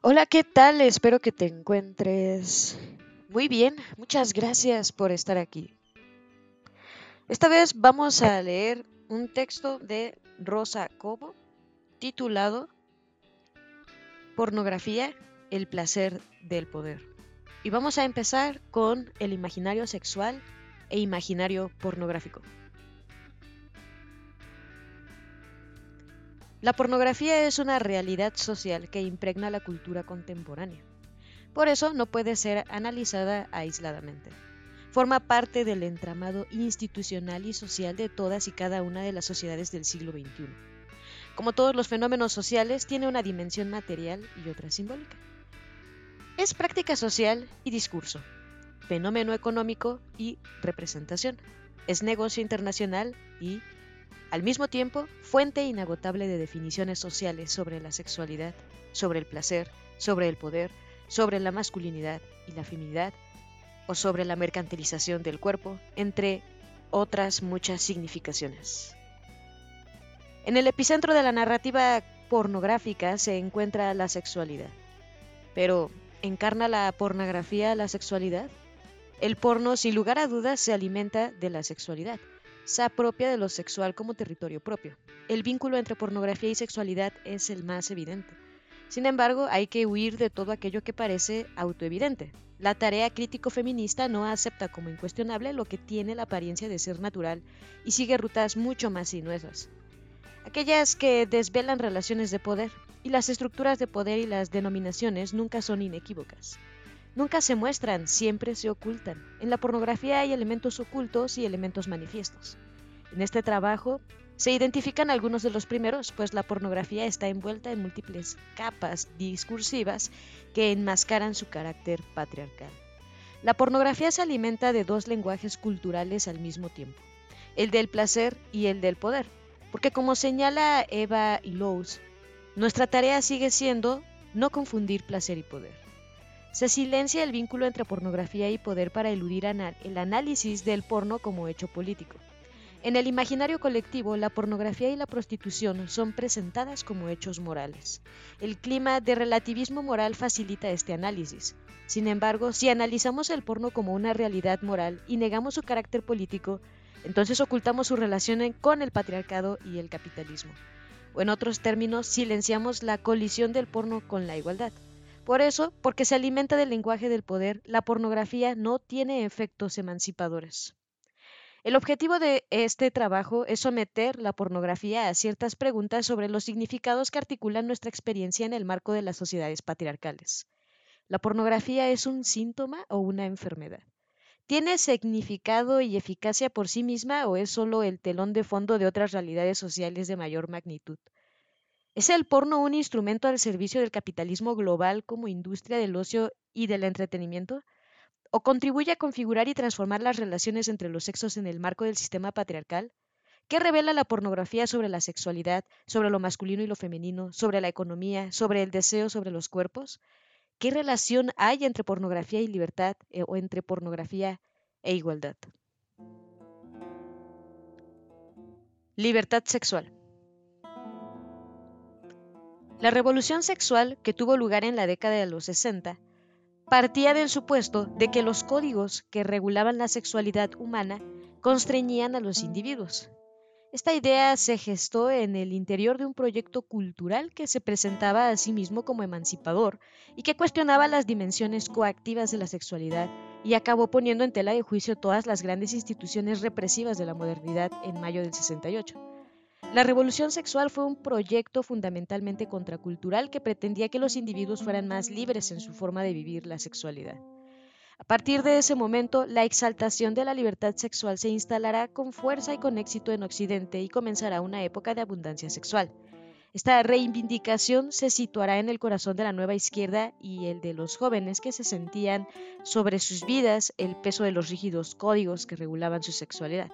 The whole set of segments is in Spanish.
Hola, ¿qué tal? Espero que te encuentres muy bien. Muchas gracias por estar aquí. Esta vez vamos a leer un texto de Rosa Cobo titulado Pornografía, el placer del poder. Y vamos a empezar con el imaginario sexual e imaginario pornográfico. La pornografía es una realidad social que impregna la cultura contemporánea. Por eso no puede ser analizada aisladamente. Forma parte del entramado institucional y social de todas y cada una de las sociedades del siglo XXI. Como todos los fenómenos sociales, tiene una dimensión material y otra simbólica. Es práctica social y discurso, fenómeno económico y representación. Es negocio internacional y al mismo tiempo, fuente inagotable de definiciones sociales sobre la sexualidad, sobre el placer, sobre el poder, sobre la masculinidad y la feminidad, o sobre la mercantilización del cuerpo, entre otras muchas significaciones. En el epicentro de la narrativa pornográfica se encuentra la sexualidad. Pero, ¿encarna la pornografía la sexualidad? El porno, sin lugar a dudas, se alimenta de la sexualidad se apropia de lo sexual como territorio propio. El vínculo entre pornografía y sexualidad es el más evidente. Sin embargo, hay que huir de todo aquello que parece autoevidente. La tarea crítico feminista no acepta como incuestionable lo que tiene la apariencia de ser natural y sigue rutas mucho más sinuosas. Aquellas que desvelan relaciones de poder, y las estructuras de poder y las denominaciones nunca son inequívocas. Nunca se muestran, siempre se ocultan. En la pornografía hay elementos ocultos y elementos manifiestos. En este trabajo se identifican algunos de los primeros, pues la pornografía está envuelta en múltiples capas discursivas que enmascaran su carácter patriarcal. La pornografía se alimenta de dos lenguajes culturales al mismo tiempo, el del placer y el del poder, porque como señala Eva Illouz, nuestra tarea sigue siendo no confundir placer y poder. Se silencia el vínculo entre pornografía y poder para eludir el análisis del porno como hecho político. En el imaginario colectivo, la pornografía y la prostitución son presentadas como hechos morales. El clima de relativismo moral facilita este análisis. Sin embargo, si analizamos el porno como una realidad moral y negamos su carácter político, entonces ocultamos su relación con el patriarcado y el capitalismo. O en otros términos, silenciamos la colisión del porno con la igualdad. Por eso, porque se alimenta del lenguaje del poder, la pornografía no tiene efectos emancipadores. El objetivo de este trabajo es someter la pornografía a ciertas preguntas sobre los significados que articulan nuestra experiencia en el marco de las sociedades patriarcales. ¿La pornografía es un síntoma o una enfermedad? ¿Tiene significado y eficacia por sí misma o es solo el telón de fondo de otras realidades sociales de mayor magnitud? ¿Es el porno un instrumento al servicio del capitalismo global como industria del ocio y del entretenimiento? ¿O contribuye a configurar y transformar las relaciones entre los sexos en el marco del sistema patriarcal? ¿Qué revela la pornografía sobre la sexualidad, sobre lo masculino y lo femenino, sobre la economía, sobre el deseo, sobre los cuerpos? ¿Qué relación hay entre pornografía y libertad eh, o entre pornografía e igualdad? Libertad sexual. La revolución sexual que tuvo lugar en la década de los 60 partía del supuesto de que los códigos que regulaban la sexualidad humana constreñían a los individuos. Esta idea se gestó en el interior de un proyecto cultural que se presentaba a sí mismo como emancipador y que cuestionaba las dimensiones coactivas de la sexualidad y acabó poniendo en tela de juicio todas las grandes instituciones represivas de la modernidad en mayo del 68. La revolución sexual fue un proyecto fundamentalmente contracultural que pretendía que los individuos fueran más libres en su forma de vivir la sexualidad. A partir de ese momento, la exaltación de la libertad sexual se instalará con fuerza y con éxito en Occidente y comenzará una época de abundancia sexual. Esta reivindicación se situará en el corazón de la nueva izquierda y el de los jóvenes que se sentían sobre sus vidas el peso de los rígidos códigos que regulaban su sexualidad.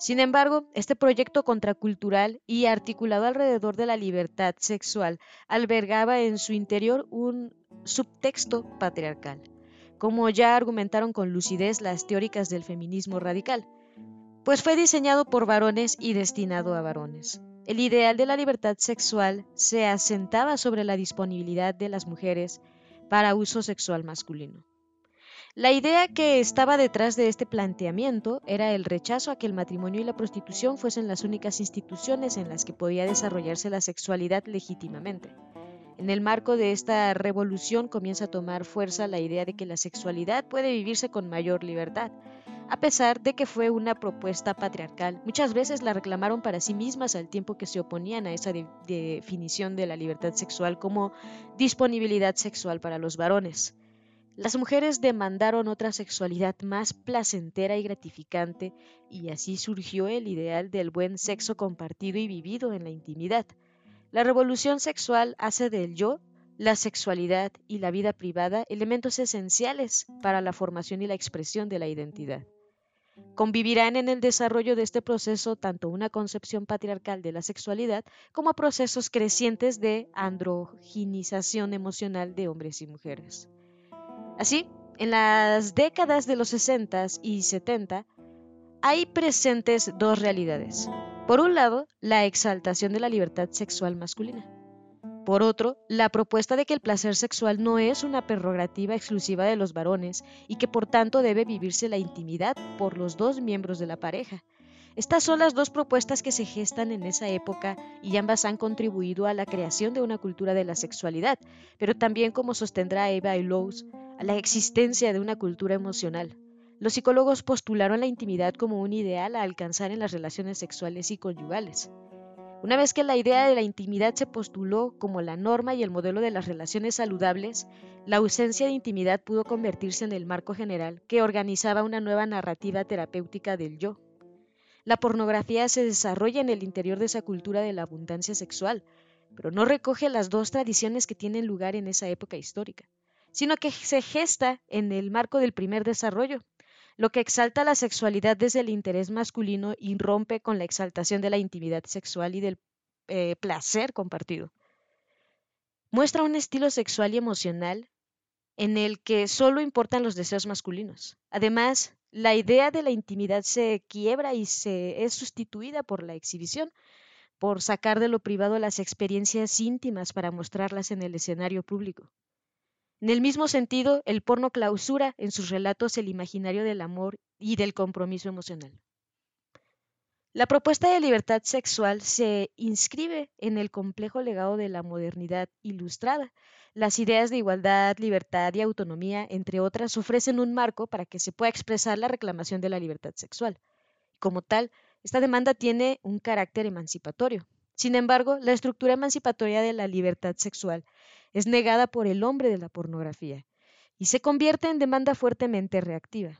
Sin embargo, este proyecto contracultural y articulado alrededor de la libertad sexual albergaba en su interior un subtexto patriarcal, como ya argumentaron con lucidez las teóricas del feminismo radical, pues fue diseñado por varones y destinado a varones. el ideal de la libertad sexual se asentaba sobre la disponibilidad de las mujeres para uso sexual masculino. La idea que estaba detrás de este planteamiento era el rechazo a que el matrimonio y la prostitución fuesen las únicas instituciones en las que podía desarrollarse la sexualidad legítimamente. En el marco de esta revolución comienza a tomar fuerza la idea de que la sexualidad puede vivirse con mayor libertad, a pesar de que fue una propuesta patriarcal. Muchas veces la reclamaron para sí mismas al tiempo que se oponían a esa definición de la libertad sexual como disponibilidad sexual para los varones. Las mujeres demandaron otra sexualidad más placentera y gratificante y así surgió el ideal del buen sexo compartido y vivido en la intimidad. La revolución sexual hace del yo la sexualidad y la vida privada elementos esenciales para la formación y la expresión de la identidad. Convivirán en el desarrollo de este proceso tanto una concepción patriarcal de la sexualidad como procesos crecientes de androginización emocional de hombres y mujeres. Así, en las décadas de los 60 y 70 hay presentes dos realidades. Por un lado, la exaltación de la libertad sexual masculina por otro, la propuesta de que el placer sexual no es una prerrogativa exclusiva de los varones y que por tanto debe vivirse la intimidad por los dos miembros de la pareja. Estas son las dos propuestas que se gestan en esa época y ambas han contribuido a la creación de una cultura de la sexualidad, pero también, como sostendrá Eva Illouz, la existencia de una cultura emocional. Los psicólogos postularon la intimidad como un ideal a alcanzar en las relaciones sexuales y conyugales. Una vez que la idea de la intimidad se postuló como la norma y el modelo de las relaciones saludables, la ausencia de intimidad pudo convertirse en el marco general que organizaba una nueva narrativa terapéutica del yo. La pornografía se desarrolla en el interior de esa cultura de la abundancia sexual, pero no recoge las dos tradiciones que tienen lugar en esa época histórica, sino que se gesta en el marco del primer desarrollo, lo que exalta la sexualidad desde el interés masculino y rompe con la exaltación de la intimidad sexual y del eh, placer compartido. Muestra un estilo sexual y emocional en el que solo importan los deseos masculinos. Además, la idea de la intimidad se quiebra y se es sustituida por la exhibición, por sacar de lo privado las experiencias íntimas para mostrarlas en el escenario público. En el mismo sentido, el porno clausura en sus relatos el imaginario del amor y del compromiso emocional. La propuesta de libertad sexual se inscribe en el complejo legado de la modernidad ilustrada. Las ideas de igualdad, libertad y autonomía, entre otras, ofrecen un marco para que se pueda expresar la reclamación de la libertad sexual. Como tal, esta demanda tiene un carácter emancipatorio. Sin embargo, la estructura emancipatoria de la libertad sexual es negada por el hombre de la pornografía y se convierte en demanda fuertemente reactiva.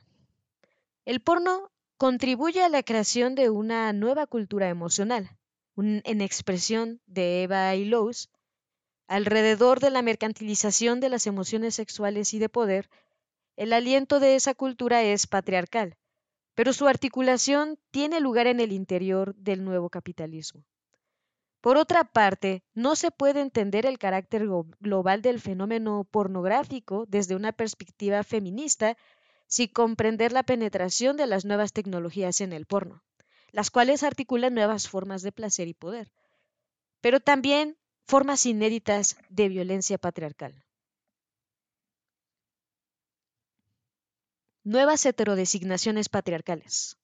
El porno contribuye a la creación de una nueva cultura emocional, en expresión de Eva y Lowe's, alrededor de la mercantilización de las emociones sexuales y de poder, el aliento de esa cultura es patriarcal, pero su articulación tiene lugar en el interior del nuevo capitalismo. Por otra parte, no se puede entender el carácter global del fenómeno pornográfico desde una perspectiva feminista sin comprender la penetración de las nuevas tecnologías en el porno, las cuales articulan nuevas formas de placer y poder, pero también formas inéditas de violencia patriarcal. Nuevas heterodesignaciones patriarcales.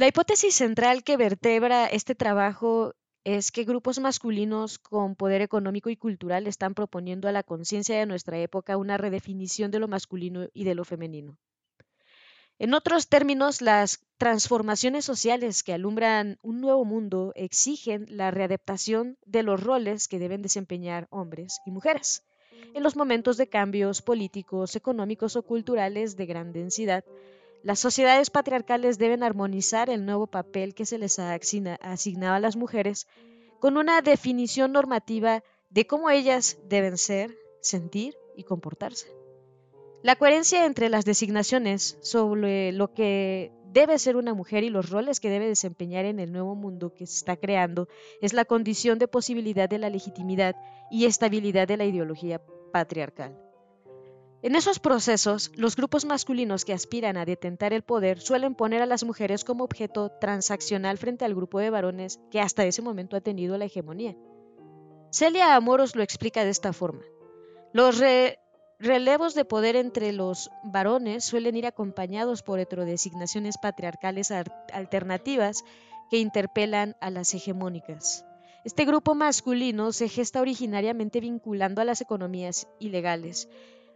La hipótesis central que vertebra este trabajo es que grupos masculinos con poder económico y cultural están proponiendo a la conciencia de nuestra época una redefinición de lo masculino y de lo femenino. En otros términos, las transformaciones sociales que alumbran un nuevo mundo exigen la readaptación de los roles que deben desempeñar hombres y mujeres. En los momentos de cambios políticos, económicos o culturales de gran densidad, las sociedades patriarcales deben armonizar el nuevo papel que se les ha asignado a las mujeres con una definición normativa de cómo ellas deben ser, sentir y comportarse. La coherencia entre las designaciones sobre lo que debe ser una mujer y los roles que debe desempeñar en el nuevo mundo que se está creando es la condición de posibilidad de la legitimidad y estabilidad de la ideología patriarcal. En esos procesos, los grupos masculinos que aspiran a detentar el poder suelen poner a las mujeres como objeto transaccional frente al grupo de varones que hasta ese momento ha tenido la hegemonía. Celia Amoros lo explica de esta forma. Los relevos de poder entre los varones suelen ir acompañados por heterodesignaciones patriarcales alternativas que interpelan a las hegemónicas. Este grupo masculino se gesta originariamente vinculando a las economías ilegales,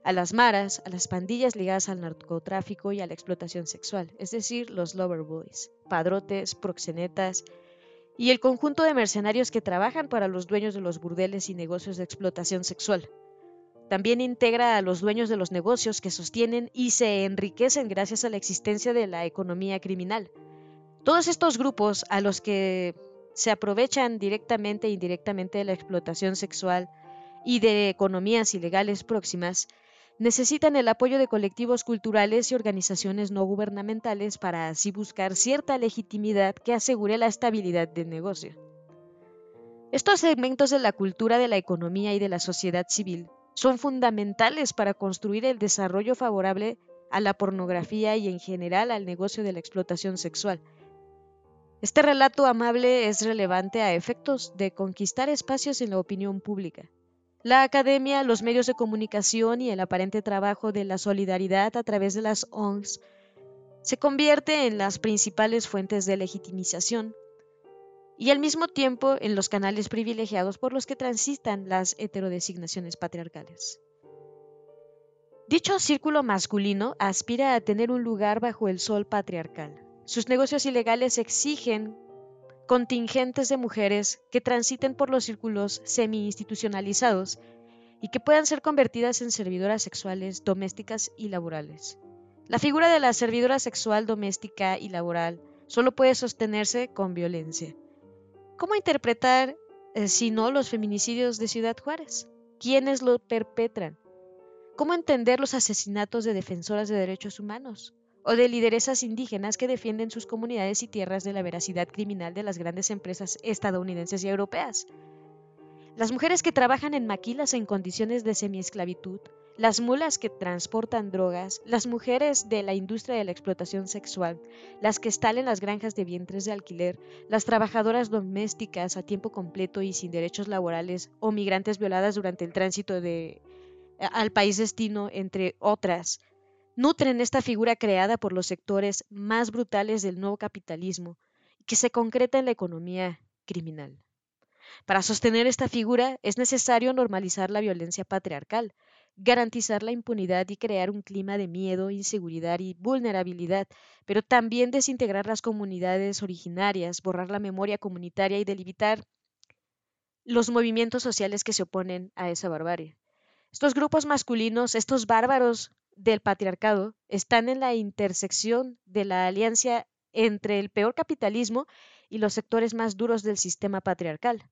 a las maras, a las pandillas ligadas al narcotráfico y a la explotación sexual, es decir, los lover boys, padrotes, proxenetas y el conjunto de mercenarios que trabajan para los dueños de los burdeles y negocios de explotación sexual. También integra a los dueños de los negocios que sostienen y se enriquecen gracias a la existencia de la economía criminal. Todos estos grupos a los que se aprovechan directamente e indirectamente de la explotación sexual y de economías ilegales próximas necesitan el apoyo de colectivos culturales y organizaciones no gubernamentales para así buscar cierta legitimidad que asegure la estabilidad del negocio. Estos segmentos de la cultura de la economía y de la sociedad civil son fundamentales para construir el desarrollo favorable a la pornografía y en general al negocio de la explotación sexual. Este relato amable es relevante a efectos de conquistar espacios en la opinión pública. La academia, los medios de comunicación y el aparente trabajo de la solidaridad a través de las ONGs se convierte en las principales fuentes de legitimización y al mismo tiempo en los canales privilegiados por los que transitan las heterodesignaciones patriarcales. Dicho círculo masculino aspira a tener un lugar bajo el sol patriarcal. Sus negocios ilegales exigen contingentes de mujeres que transiten por los círculos semi-institucionalizados y que puedan ser convertidas en servidoras sexuales domésticas y laborales. La figura de la servidora sexual doméstica y laboral solo puede sostenerse con violencia. ¿Cómo interpretar, eh, si no, los feminicidios de Ciudad Juárez? ¿Quiénes lo perpetran? ¿Cómo entender los asesinatos de defensoras de derechos humanos? O de lideresas indígenas que defienden sus comunidades y tierras de la veracidad criminal de las grandes empresas estadounidenses y europeas. Las mujeres que trabajan en maquilas en condiciones de semiesclavitud, las mulas que transportan drogas, las mujeres de la industria de la explotación sexual, las que están en las granjas de vientres de alquiler, las trabajadoras domésticas a tiempo completo y sin derechos laborales o migrantes violadas durante el tránsito de, al país destino, entre otras, nutren esta figura creada por los sectores más brutales del nuevo capitalismo que se concreta en la economía criminal. Para sostener esta figura es necesario normalizar la violencia patriarcal, garantizar la impunidad y crear un clima de miedo, inseguridad y vulnerabilidad, pero también desintegrar las comunidades originarias, borrar la memoria comunitaria y delimitar los movimientos sociales que se oponen a esa barbarie. Estos grupos masculinos, estos bárbaros del patriarcado están en la intersección de la alianza entre el peor capitalismo y los sectores más duros del sistema patriarcal.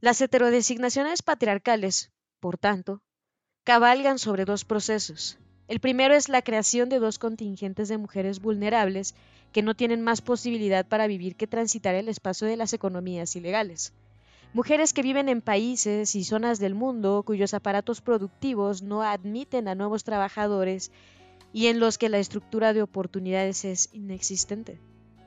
Las heterodesignaciones patriarcales, por tanto, cabalgan sobre dos procesos. El primero es la creación de dos contingentes de mujeres vulnerables que no tienen más posibilidad para vivir que transitar el espacio de las economías ilegales. Mujeres que viven en países y zonas del mundo cuyos aparatos productivos no admiten a nuevos trabajadores y en los que la estructura de oportunidades es inexistente.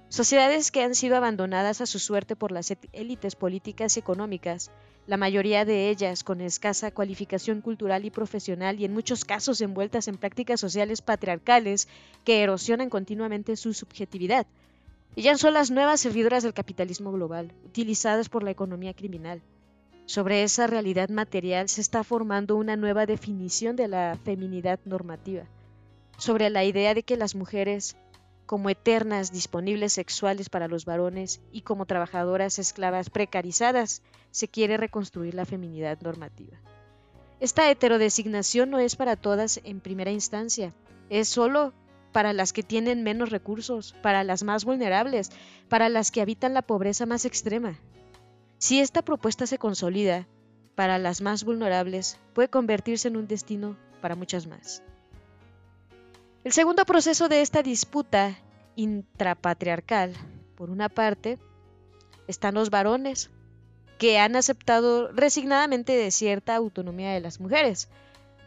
Sociedades que han sido abandonadas a su suerte por las élites políticas y económicas, la mayoría de ellas con escasa cualificación cultural y profesional y en muchos casos envueltas en prácticas sociales patriarcales que erosionan continuamente su subjetividad, ellas son las nuevas servidoras del capitalismo global, utilizadas por la economía criminal. Sobre esa realidad material se está formando una nueva definición de la feminidad normativa, sobre la idea de que las mujeres, como eternas disponibles sexuales para los varones y como trabajadoras esclavas precarizadas, se quiere reconstruir la feminidad normativa. Esta heterodesignación no es para todas en primera instancia, es solo para las que tienen menos recursos, para las más vulnerables, para las que habitan la pobreza más extrema. Si esta propuesta se consolida, para las más vulnerables puede convertirse en un destino para muchas más. El segundo proceso de esta disputa intrapatriarcal, por una parte, están los varones, que han aceptado resignadamente de cierta autonomía de las mujeres,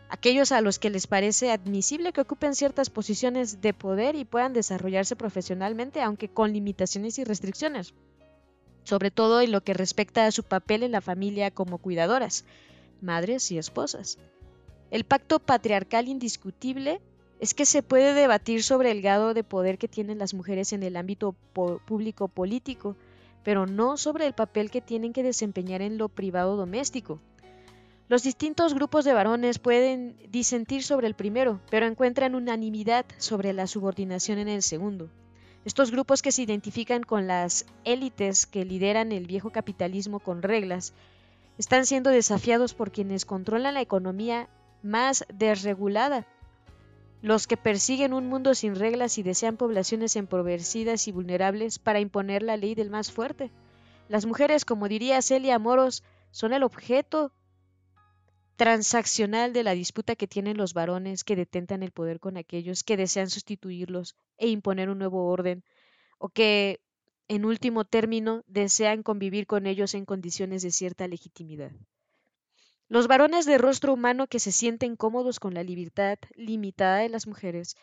aquellos a los que les parece admisible que ocupen ciertas posiciones de poder y puedan desarrollarse profesionalmente, aunque con limitaciones y restricciones, sobre todo en lo que respecta a su papel en la familia como cuidadoras, madres y esposas. El pacto patriarcal indiscutible es que se puede debatir sobre el grado de poder que tienen las mujeres en el ámbito público político, pero no sobre el papel que tienen que desempeñar en lo privado doméstico. Los distintos grupos de varones pueden disentir sobre el primero, pero encuentran unanimidad sobre la subordinación en el segundo. Estos grupos que se identifican con las élites que lideran el viejo capitalismo con reglas, están siendo desafiados por quienes controlan la economía más desregulada los que persiguen un mundo sin reglas y desean poblaciones empobrecidas y vulnerables para imponer la ley del más fuerte. Las mujeres, como diría Celia Moros, son el objeto transaccional de la disputa que tienen los varones que detentan el poder con aquellos que desean sustituirlos e imponer un nuevo orden, o que, en último término, desean convivir con ellos en condiciones de cierta legitimidad. Los varones de rostro humano que se sienten cómodos con la libertad limitada de las mujeres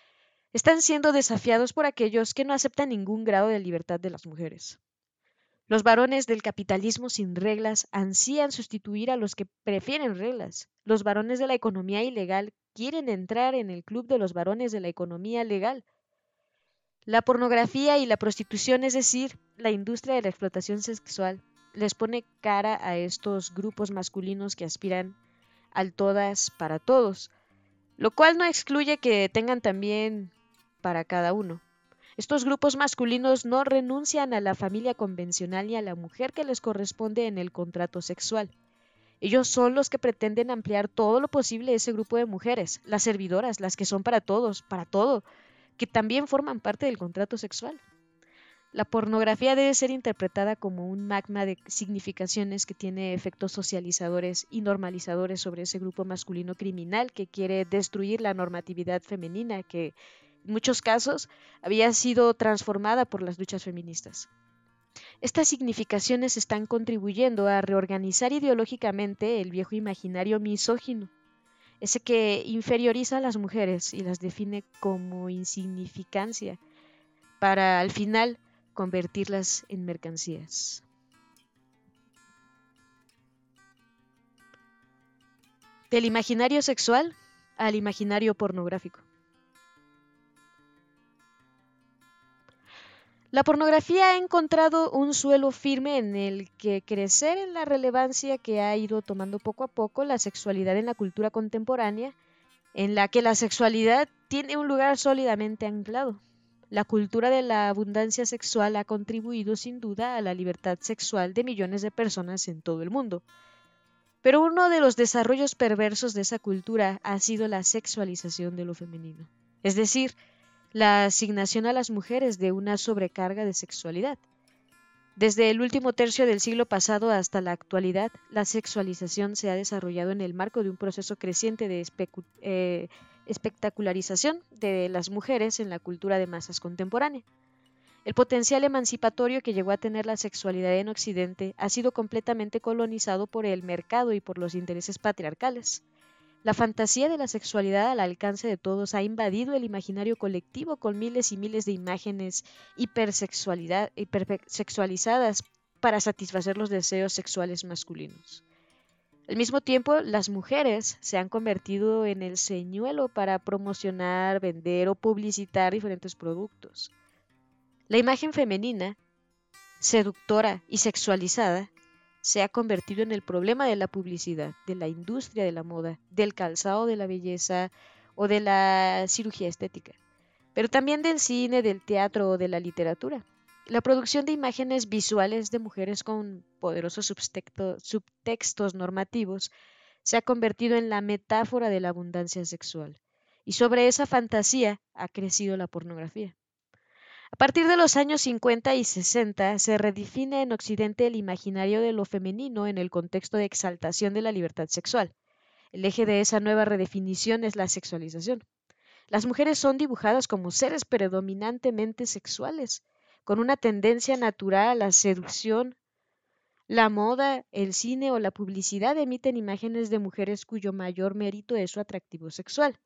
están siendo desafiados por aquellos que no aceptan ningún grado de libertad de las mujeres. Los varones del capitalismo sin reglas ansían sustituir a los que prefieren reglas. Los varones de la economía ilegal quieren entrar en el club de los varones de la economía legal. La pornografía y la prostitución, es decir, la industria de la explotación sexual, les pone cara a estos grupos masculinos que aspiran al todas para todos, lo cual no excluye que tengan también para cada uno. Estos grupos masculinos no renuncian a la familia convencional ni a la mujer que les corresponde en el contrato sexual. Ellos son los que pretenden ampliar todo lo posible ese grupo de mujeres, las servidoras, las que son para todos, para todo, que también forman parte del contrato sexual. La pornografía debe ser interpretada como un magma de significaciones que tiene efectos socializadores y normalizadores sobre ese grupo masculino criminal que quiere destruir la normatividad femenina que muchos casos había sido transformada por las luchas feministas. Estas significaciones están contribuyendo a reorganizar ideológicamente el viejo imaginario misógino, ese que inferioriza a las mujeres y las define como insignificancia, para al final convertirlas en mercancías. Del imaginario sexual al imaginario pornográfico. La pornografía ha encontrado un suelo firme en el que crecer en la relevancia que ha ido tomando poco a poco la sexualidad en la cultura contemporánea, en la que la sexualidad tiene un lugar sólidamente anclado. La cultura de la abundancia sexual ha contribuido sin duda a la libertad sexual de millones de personas en todo el mundo. Pero uno de los desarrollos perversos de esa cultura ha sido la sexualización de lo femenino, es decir, la asignación a las mujeres de una sobrecarga de sexualidad. Desde el último tercio del siglo pasado hasta la actualidad, la sexualización se ha desarrollado en el marco de un proceso creciente de eh, espectacularización de las mujeres en la cultura de masas contemporánea. El potencial emancipatorio que llegó a tener la sexualidad en Occidente ha sido completamente colonizado por el mercado y por los intereses patriarcales. La fantasía de la sexualidad al alcance de todos ha invadido el imaginario colectivo con miles y miles de imágenes hipersexualizadas para satisfacer los deseos sexuales masculinos. Al mismo tiempo, las mujeres se han convertido en el señuelo para promocionar, vender o publicitar diferentes productos. La imagen femenina, seductora y sexualizada, se ha convertido en el problema de la publicidad, de la industria de la moda, del calzado de la belleza o de la cirugía estética, pero también del cine, del teatro o de la literatura. La producción de imágenes visuales de mujeres con poderosos subtextos normativos se ha convertido en la metáfora de la abundancia sexual, y sobre esa fantasía ha crecido la pornografía. A partir de los años 50 y 60 se redefine en Occidente el imaginario de lo femenino en el contexto de exaltación de la libertad sexual. El eje de esa nueva redefinición es la sexualización. Las mujeres son dibujadas como seres predominantemente sexuales, con una tendencia natural a la seducción, La moda, el cine o la publicidad emiten imágenes de mujeres cuyo mayor mérito es su atractivo sexual.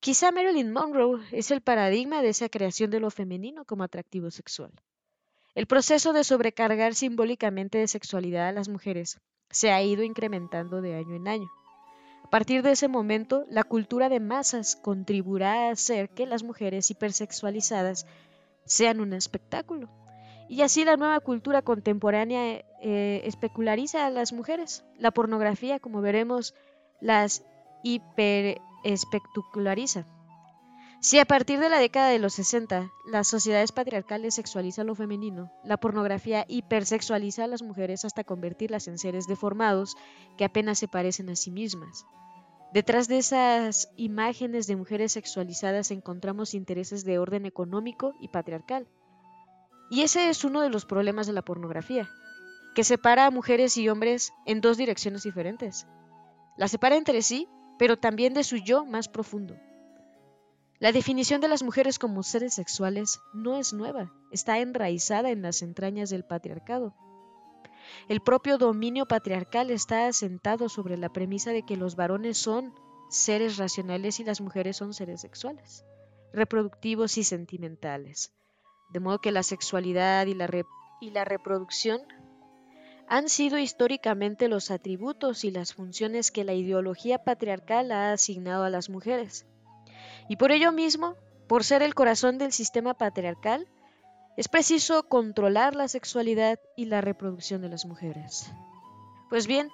Quizá Marilyn Monroe es el paradigma de esa creación de lo femenino como atractivo sexual. El proceso de sobrecargar simbólicamente de sexualidad a las mujeres se ha ido incrementando de año en año. A partir de ese momento, la cultura de masas contribuirá a hacer que las mujeres hipersexualizadas sean un espectáculo. Y así la nueva cultura contemporánea eh, especulariza a las mujeres. La pornografía, como veremos, las hiperespectaculariza. Si a partir de la década de los 60 las sociedades patriarcales sexualizan lo femenino, la pornografía hipersexualiza a las mujeres hasta convertirlas en seres deformados que apenas se parecen a sí mismas. Detrás de esas imágenes de mujeres sexualizadas encontramos intereses de orden económico y patriarcal. Y ese es uno de los problemas de la pornografía, que separa a mujeres y hombres en dos direcciones diferentes. La separa entre sí, pero también de su yo más profundo. La definición de las mujeres como seres sexuales no es nueva, está enraizada en las entrañas del patriarcado. El propio dominio patriarcal está asentado sobre la premisa de que los varones son seres racionales y las mujeres son seres sexuales, reproductivos y sentimentales. De modo que la sexualidad y la, y la reproducción han sido históricamente los atributos y las funciones que la ideología patriarcal ha asignado a las mujeres. Y por ello mismo, por ser el corazón del sistema patriarcal, es preciso controlar la sexualidad y la reproducción de las mujeres. Pues bien,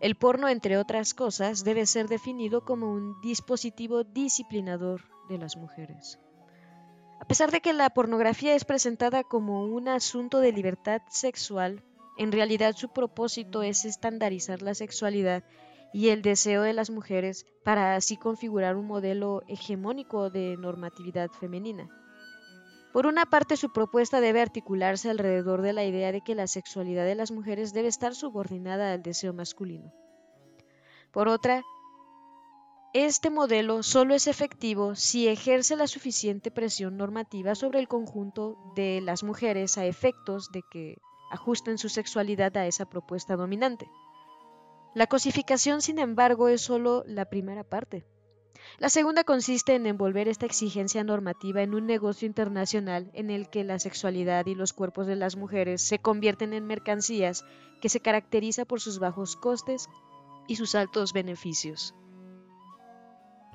el porno, entre otras cosas, debe ser definido como un dispositivo disciplinador de las mujeres. A pesar de que la pornografía es presentada como un asunto de libertad sexual, en realidad su propósito es estandarizar la sexualidad y el deseo de las mujeres para así configurar un modelo hegemónico de normatividad femenina. Por una parte, su propuesta debe articularse alrededor de la idea de que la sexualidad de las mujeres debe estar subordinada al deseo masculino. Por otra, este modelo solo es efectivo si ejerce la suficiente presión normativa sobre el conjunto de las mujeres a efectos de que ajusten su sexualidad a esa propuesta dominante. La cosificación, sin embargo, es solo la primera parte. La segunda consiste en envolver esta exigencia normativa en un negocio internacional en el que la sexualidad y los cuerpos de las mujeres se convierten en mercancías que se caracteriza por sus bajos costes y sus altos beneficios.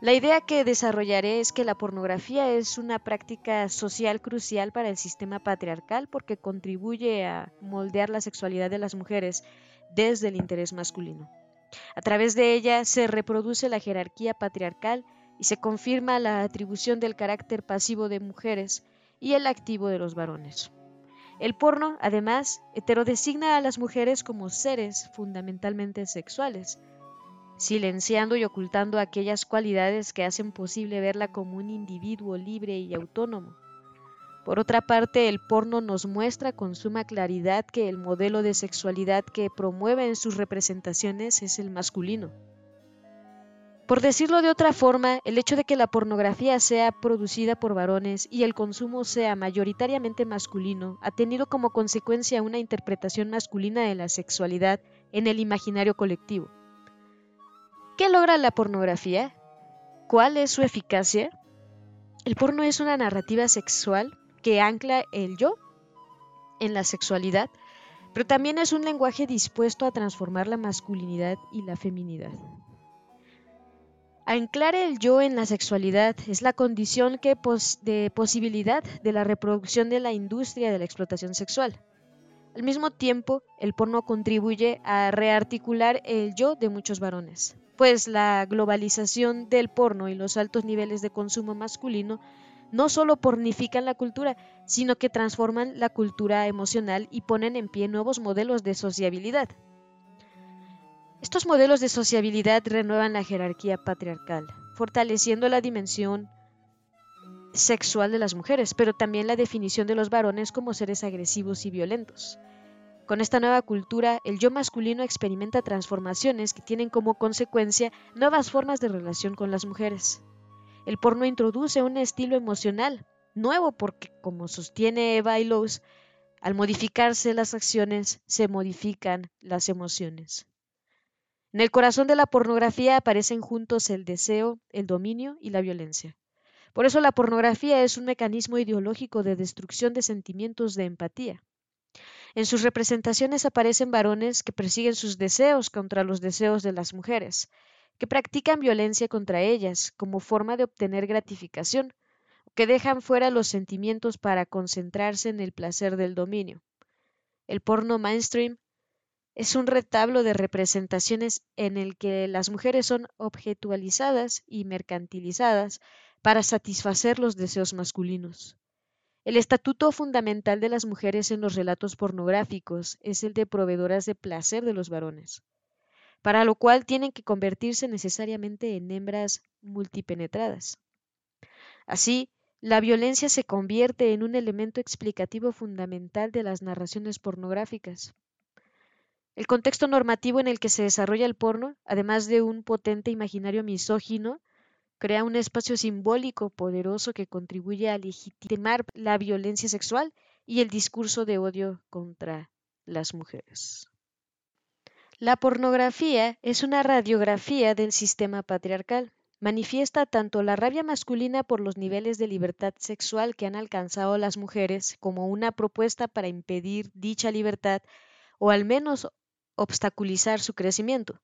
La idea que desarrollaré es que la pornografía es una práctica social crucial para el sistema patriarcal porque contribuye a moldear la sexualidad de las mujeres desde el interés masculino. A través de ella se reproduce la jerarquía patriarcal y se confirma la atribución del carácter pasivo de mujeres y el activo de los varones. El porno, además, heterodesigna a las mujeres como seres fundamentalmente sexuales, silenciando y ocultando aquellas cualidades que hacen posible verla como un individuo libre y autónomo. Por otra parte, el porno nos muestra con suma claridad que el modelo de sexualidad que promueve en sus representaciones es el masculino. Por decirlo de otra forma, el hecho de que la pornografía sea producida por varones y el consumo sea mayoritariamente masculino ha tenido como consecuencia una interpretación masculina de la sexualidad en el imaginario colectivo. ¿Qué logra la pornografía? ¿Cuál es su eficacia? El porno es una narrativa sexual que ancla el yo en la sexualidad, pero también es un lenguaje dispuesto a transformar la masculinidad y la feminidad. Anclar el yo en la sexualidad es la condición de posibilidad de la reproducción de la industria de la explotación sexual. Al mismo tiempo, el porno contribuye a rearticular el yo de muchos varones, pues la globalización del porno y los altos niveles de consumo masculino no solo pornifican la cultura, sino que transforman la cultura emocional y ponen en pie nuevos modelos de sociabilidad. Estos modelos de sociabilidad renuevan la jerarquía patriarcal, fortaleciendo la dimensión sexual de las mujeres, pero también la definición de los varones como seres agresivos y violentos. Con esta nueva cultura, el yo masculino experimenta transformaciones que tienen como consecuencia nuevas formas de relación con las mujeres. El porno introduce un estilo emocional nuevo porque, como sostiene Eva Illouz, Al modificarse las acciones, se modifican las emociones. En el corazón de la pornografía aparecen juntos el deseo, el dominio y la violencia. Por eso la pornografía es un mecanismo ideológico de destrucción de sentimientos de empatía. En sus representaciones aparecen varones que persiguen sus deseos contra los deseos de las mujeres, que practican violencia contra ellas como forma de obtener gratificación, que dejan fuera los sentimientos para concentrarse en el placer del dominio. El porno mainstream es un retablo de representaciones en el que las mujeres son objetualizadas y mercantilizadas para satisfacer los deseos masculinos. El estatuto fundamental de las mujeres en los relatos pornográficos es el de proveedoras de placer de los varones, para lo cual tienen que convertirse necesariamente en hembras multipenetradas. Así, la violencia se convierte en un elemento explicativo fundamental de las narraciones pornográficas. El contexto normativo en el que se desarrolla el porno, además de un potente imaginario misógino, crea un espacio simbólico poderoso que contribuye a legitimar la violencia sexual y el discurso de odio contra las mujeres. La pornografía es una radiografía del sistema patriarcal. Manifiesta tanto la rabia masculina por los niveles de libertad sexual que han alcanzado las mujeres como una propuesta para impedir dicha libertad o al menos obstaculizar su crecimiento.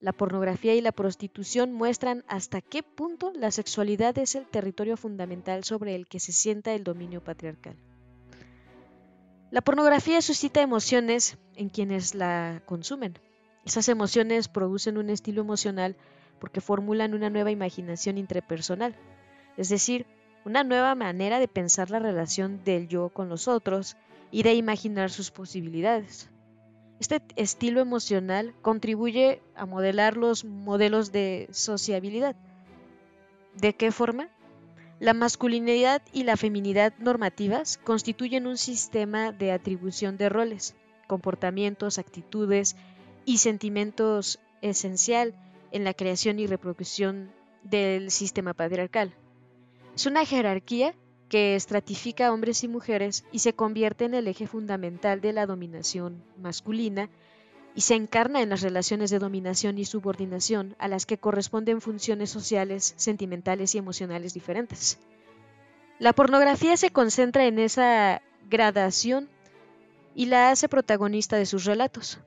La pornografía y la prostitución muestran hasta qué punto la sexualidad es el territorio fundamental sobre el que se sienta el dominio patriarcal. La pornografía suscita emociones en quienes la consumen. Esas emociones producen un estilo emocional porque formulan una nueva imaginación interpersonal, es decir, una nueva manera de pensar la relación del yo con los otros y de imaginar sus posibilidades. Este estilo emocional contribuye a modelar los modelos de sociabilidad. ¿De qué forma? La masculinidad y la feminidad normativas constituyen un sistema de atribución de roles, comportamientos, actitudes y sentimientos esencial en la creación y reproducción del sistema patriarcal. Es una jerarquía que estratifica hombres y mujeres y se convierte en el eje fundamental de la dominación masculina y se encarna en las relaciones de dominación y subordinación a las que corresponden funciones sociales, sentimentales y emocionales diferentes. La pornografía se concentra en esa gradación y la hace protagonista de sus relatos.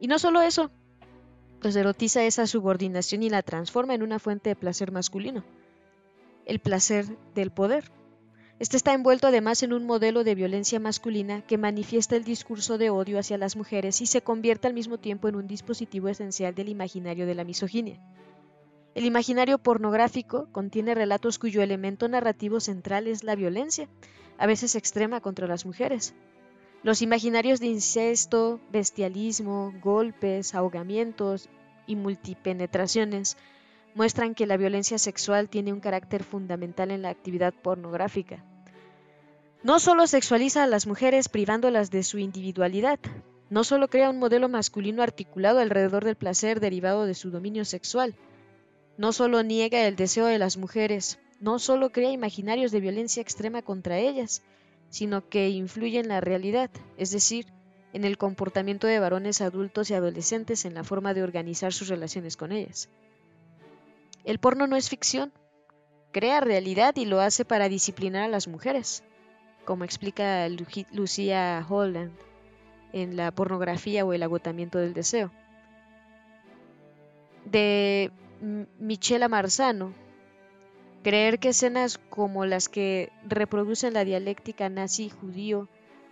Y no solo eso, pues erotiza esa subordinación y la transforma en una fuente de placer masculino, el placer del poder. Este está envuelto además en un modelo de violencia masculina que manifiesta el discurso de odio hacia las mujeres y se convierte al mismo tiempo en un dispositivo esencial del imaginario de la misoginia. El imaginario pornográfico contiene relatos cuyo elemento narrativo central es la violencia, a veces extrema contra las mujeres. Los imaginarios de incesto, bestialismo, golpes, ahogamientos y multipenetraciones muestran que la violencia sexual tiene un carácter fundamental en la actividad pornográfica. No solo sexualiza a las mujeres privándolas de su individualidad, no solo crea un modelo masculino articulado alrededor del placer derivado de su dominio sexual, no solo niega el deseo de las mujeres, no solo crea imaginarios de violencia extrema contra ellas, sino que influye en la realidad, es decir, en el comportamiento de varones adultos y adolescentes en la forma de organizar sus relaciones con ellas. El porno no es ficción, crea realidad y lo hace para disciplinar a las mujeres, como explica Lucía Holland en la pornografía o el agotamiento del deseo. De Michela Marzano, creer que escenas como las que reproducen la dialéctica nazi-judío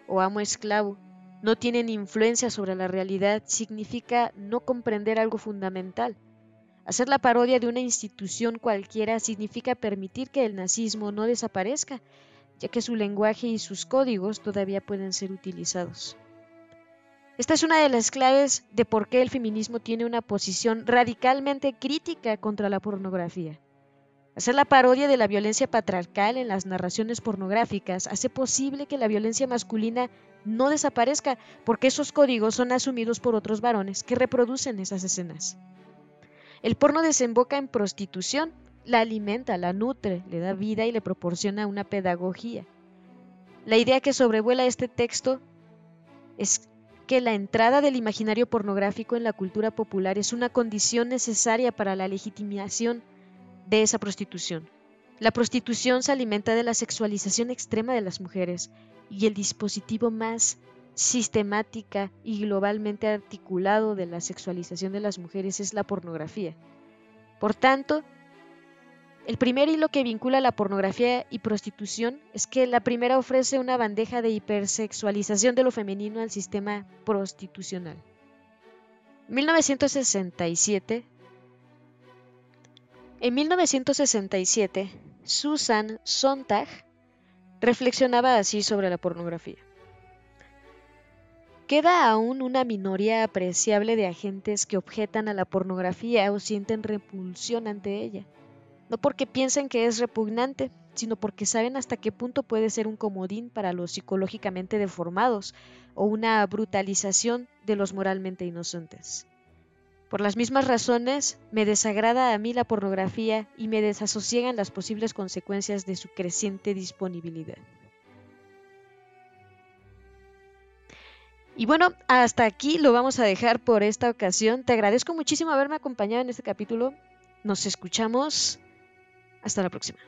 o amo-esclavo no tienen influencia sobre la realidad significa no comprender algo fundamental, Hacer la parodia de una institución cualquiera significa permitir que el nazismo no desaparezca, ya que su lenguaje y sus códigos todavía pueden ser utilizados. Esta es una de las claves de por qué el feminismo tiene una posición radicalmente crítica contra la pornografía. Hacer la parodia de la violencia patriarcal en las narraciones pornográficas hace posible que la violencia masculina no desaparezca porque esos códigos son asumidos por otros varones que reproducen esas escenas. El porno desemboca en prostitución, la alimenta, la nutre, le da vida y le proporciona una pedagogía. La idea que sobrevuela este texto es que la entrada del imaginario pornográfico en la cultura popular es una condición necesaria para la legitimación de esa prostitución. La prostitución se alimenta de la sexualización extrema de las mujeres y el dispositivo más sistemática y globalmente articulado de la sexualización de las mujeres es la pornografía. Por tanto, el primer hilo que vincula la pornografía y prostitución es que la primera ofrece una bandeja de hipersexualización de lo femenino al sistema prostitucional. 1967 En 1967, Susan Sontag reflexionaba así sobre la pornografía. Queda aún una minoría apreciable de agentes que objetan a la pornografía o sienten repulsión ante ella no porque piensen que es repugnante, sino porque saben hasta qué punto puede ser un comodín para los psicológicamente deformados o una brutalización de los moralmente inocentes. Por las mismas razones, me desagrada a mí la pornografía y me desasosiegan las posibles consecuencias de su creciente disponibilidad. Y bueno, hasta aquí lo vamos a dejar por esta ocasión. Te agradezco muchísimo haberme acompañado en este capítulo. Nos escuchamos hasta la próxima.